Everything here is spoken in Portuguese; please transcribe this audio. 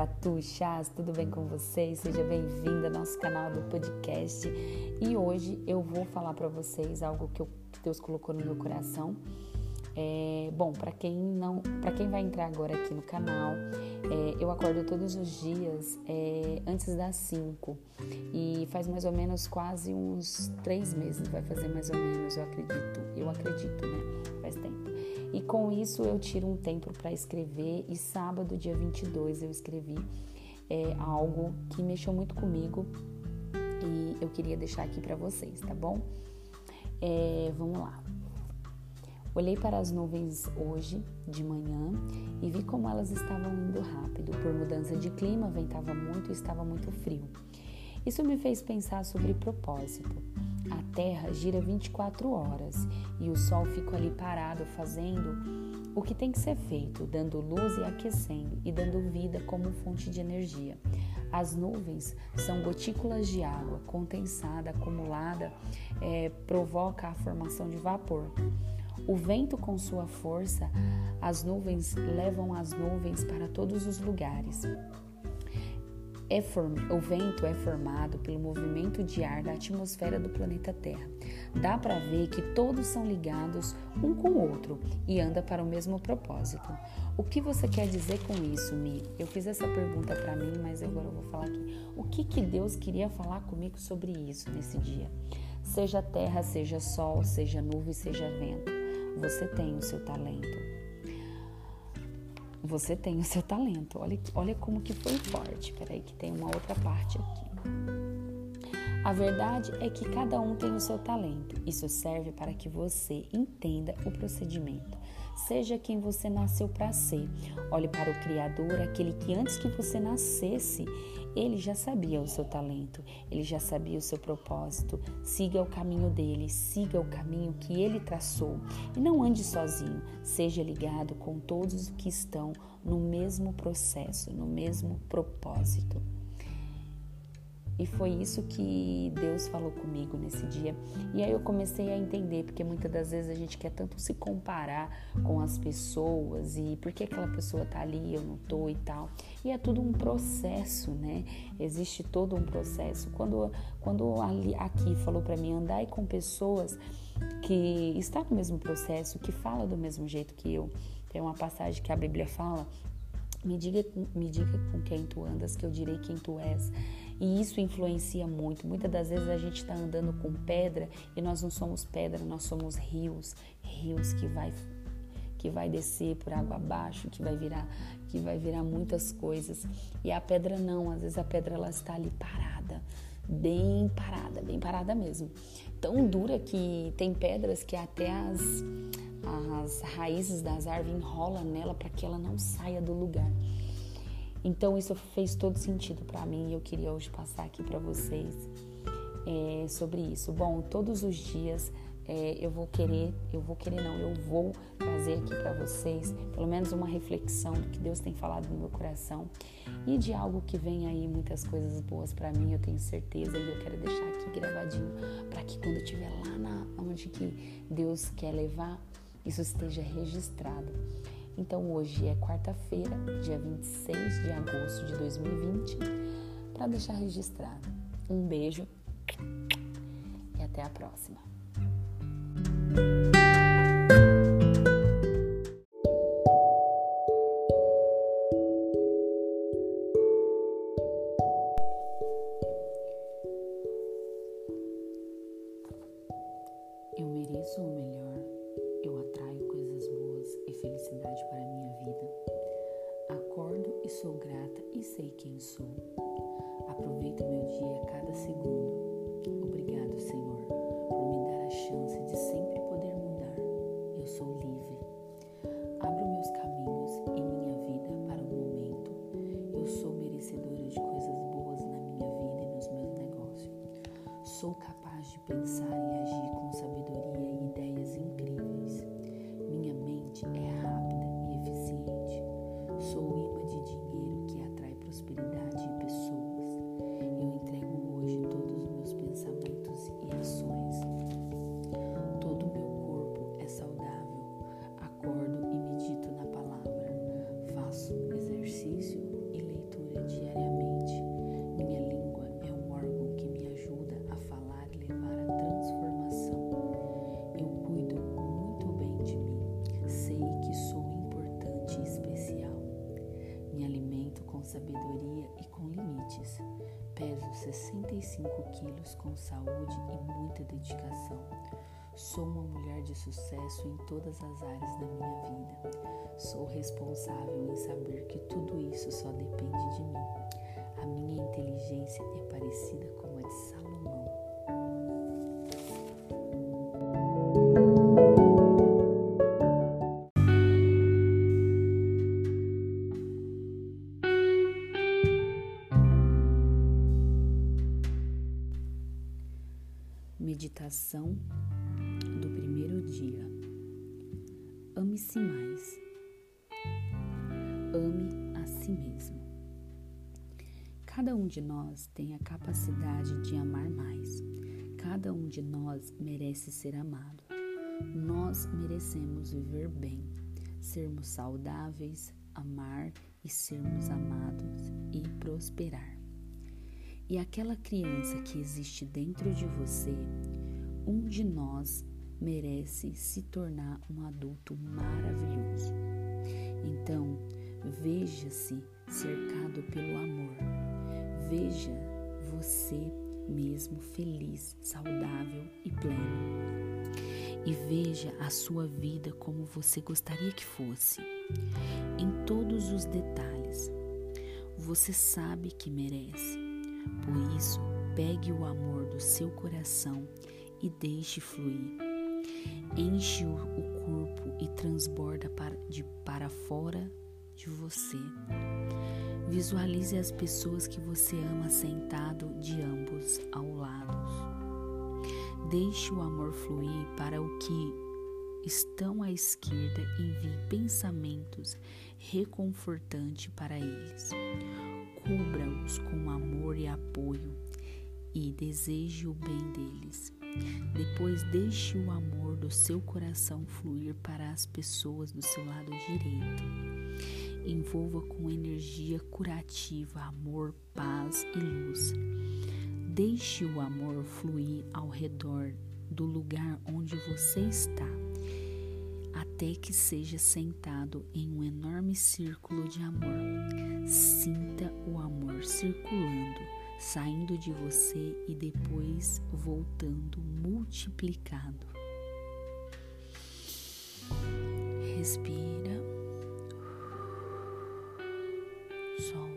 gatuchas, tudo bem com vocês? Seja bem-vinda ao nosso canal do podcast. E hoje eu vou falar para vocês algo que, eu, que, Deus colocou no meu coração. É, bom, para quem não, para quem vai entrar agora aqui no canal, é, eu acordo todos os dias é, antes das 5 e faz mais ou menos quase uns três meses, vai fazer mais ou menos, eu acredito, eu acredito, né? Faz tempo. E com isso eu tiro um tempo para escrever e sábado, dia 22, eu escrevi é, algo que mexeu muito comigo e eu queria deixar aqui para vocês, tá bom? É, vamos lá. Olhei para as nuvens hoje de manhã e vi como elas estavam indo rápido. Por mudança de clima, ventava muito e estava muito frio. Isso me fez pensar sobre propósito. A Terra gira 24 horas e o Sol fica ali parado fazendo o que tem que ser feito, dando luz e aquecendo e dando vida como fonte de energia. As nuvens são gotículas de água condensada, acumulada, é, provoca a formação de vapor. O vento, com sua força, as nuvens levam as nuvens para todos os lugares é form... o vento é formado pelo movimento de ar da atmosfera do planeta Terra. Dá para ver que todos são ligados um com o outro e anda para o mesmo propósito. O que você quer dizer com isso, Mi? Eu fiz essa pergunta para mim, mas agora eu vou falar aqui. O que que Deus queria falar comigo sobre isso nesse dia? Seja terra, seja sol, seja nuvem, seja vento, você tem o seu talento. Você tem o seu talento. Olha, olha como que foi forte. Peraí que tem uma outra parte aqui. A verdade é que cada um tem o seu talento. Isso serve para que você entenda o procedimento. Seja quem você nasceu para ser. Olhe para o Criador, aquele que antes que você nascesse, ele já sabia o seu talento, ele já sabia o seu propósito. Siga o caminho dele, siga o caminho que ele traçou e não ande sozinho. Seja ligado com todos que estão no mesmo processo, no mesmo propósito. E foi isso que Deus falou comigo nesse dia. E aí eu comecei a entender, porque muitas das vezes a gente quer tanto se comparar com as pessoas e por que aquela pessoa tá ali, eu não tô e tal. E é tudo um processo, né? Existe todo um processo. Quando, quando ali, aqui falou para mim, andai com pessoas que estão no mesmo processo, que fala do mesmo jeito que eu. Tem uma passagem que a Bíblia fala me diga, me diga com quem tu andas, que eu direi quem tu és. E isso influencia muito. Muitas das vezes a gente está andando com pedra e nós não somos pedra, nós somos rios, rios que vai que vai descer por água abaixo, que vai virar, que vai virar muitas coisas. E a pedra não, às vezes a pedra ela está ali parada, bem parada, bem parada mesmo. Tão dura que tem pedras que até as as raízes das árvores enrolam nela para que ela não saia do lugar. Então isso fez todo sentido para mim e eu queria hoje passar aqui para vocês é, sobre isso. Bom, todos os dias é, eu vou querer, eu vou querer não, eu vou trazer aqui para vocês pelo menos uma reflexão do que Deus tem falado no meu coração e de algo que vem aí muitas coisas boas para mim, eu tenho certeza e eu quero deixar aqui gravadinho para que quando eu estiver lá na onde que Deus quer levar isso esteja registrado. Então hoje é quarta-feira, dia 26 de agosto de 2020, para deixar registrado. Um beijo e até a próxima. E sei quem sou. Aproveito meu dia a cada segundo. Obrigado, Senhor, por me dar a chance de sempre poder mudar. Eu sou livre. Abro meus caminhos e minha vida para o momento. Eu sou merecedora de coisas boas na minha vida e nos meus negócios. Sou capaz de pensar 85 quilos com saúde e muita dedicação. Sou uma mulher de sucesso em todas as áreas da minha vida. Sou responsável em saber que tudo isso só depende de mim. A minha inteligência é parecida com a de Meditação do primeiro dia. Ame-se mais. Ame a si mesmo. Cada um de nós tem a capacidade de amar mais. Cada um de nós merece ser amado. Nós merecemos viver bem, sermos saudáveis, amar e sermos amados e prosperar. E aquela criança que existe dentro de você, um de nós merece se tornar um adulto maravilhoso. Então, veja-se cercado pelo amor. Veja você mesmo feliz, saudável e pleno. E veja a sua vida como você gostaria que fosse, em todos os detalhes. Você sabe que merece por isso, pegue o amor do seu coração e deixe fluir. Enche o corpo e transborda para, de para fora de você. Visualize as pessoas que você ama sentado de ambos ao lado. Deixe o amor fluir para o que estão à esquerda e envie pensamentos reconfortantes para eles. Cubra-os com amor e apoio e deseje o bem deles. Depois deixe o amor do seu coração fluir para as pessoas do seu lado direito. Envolva com energia curativa amor, paz e luz. Deixe o amor fluir ao redor do lugar onde você está, até que seja sentado em um enorme círculo de amor. Sinta o amor circulando, saindo de você e depois voltando multiplicado. Respira, solta.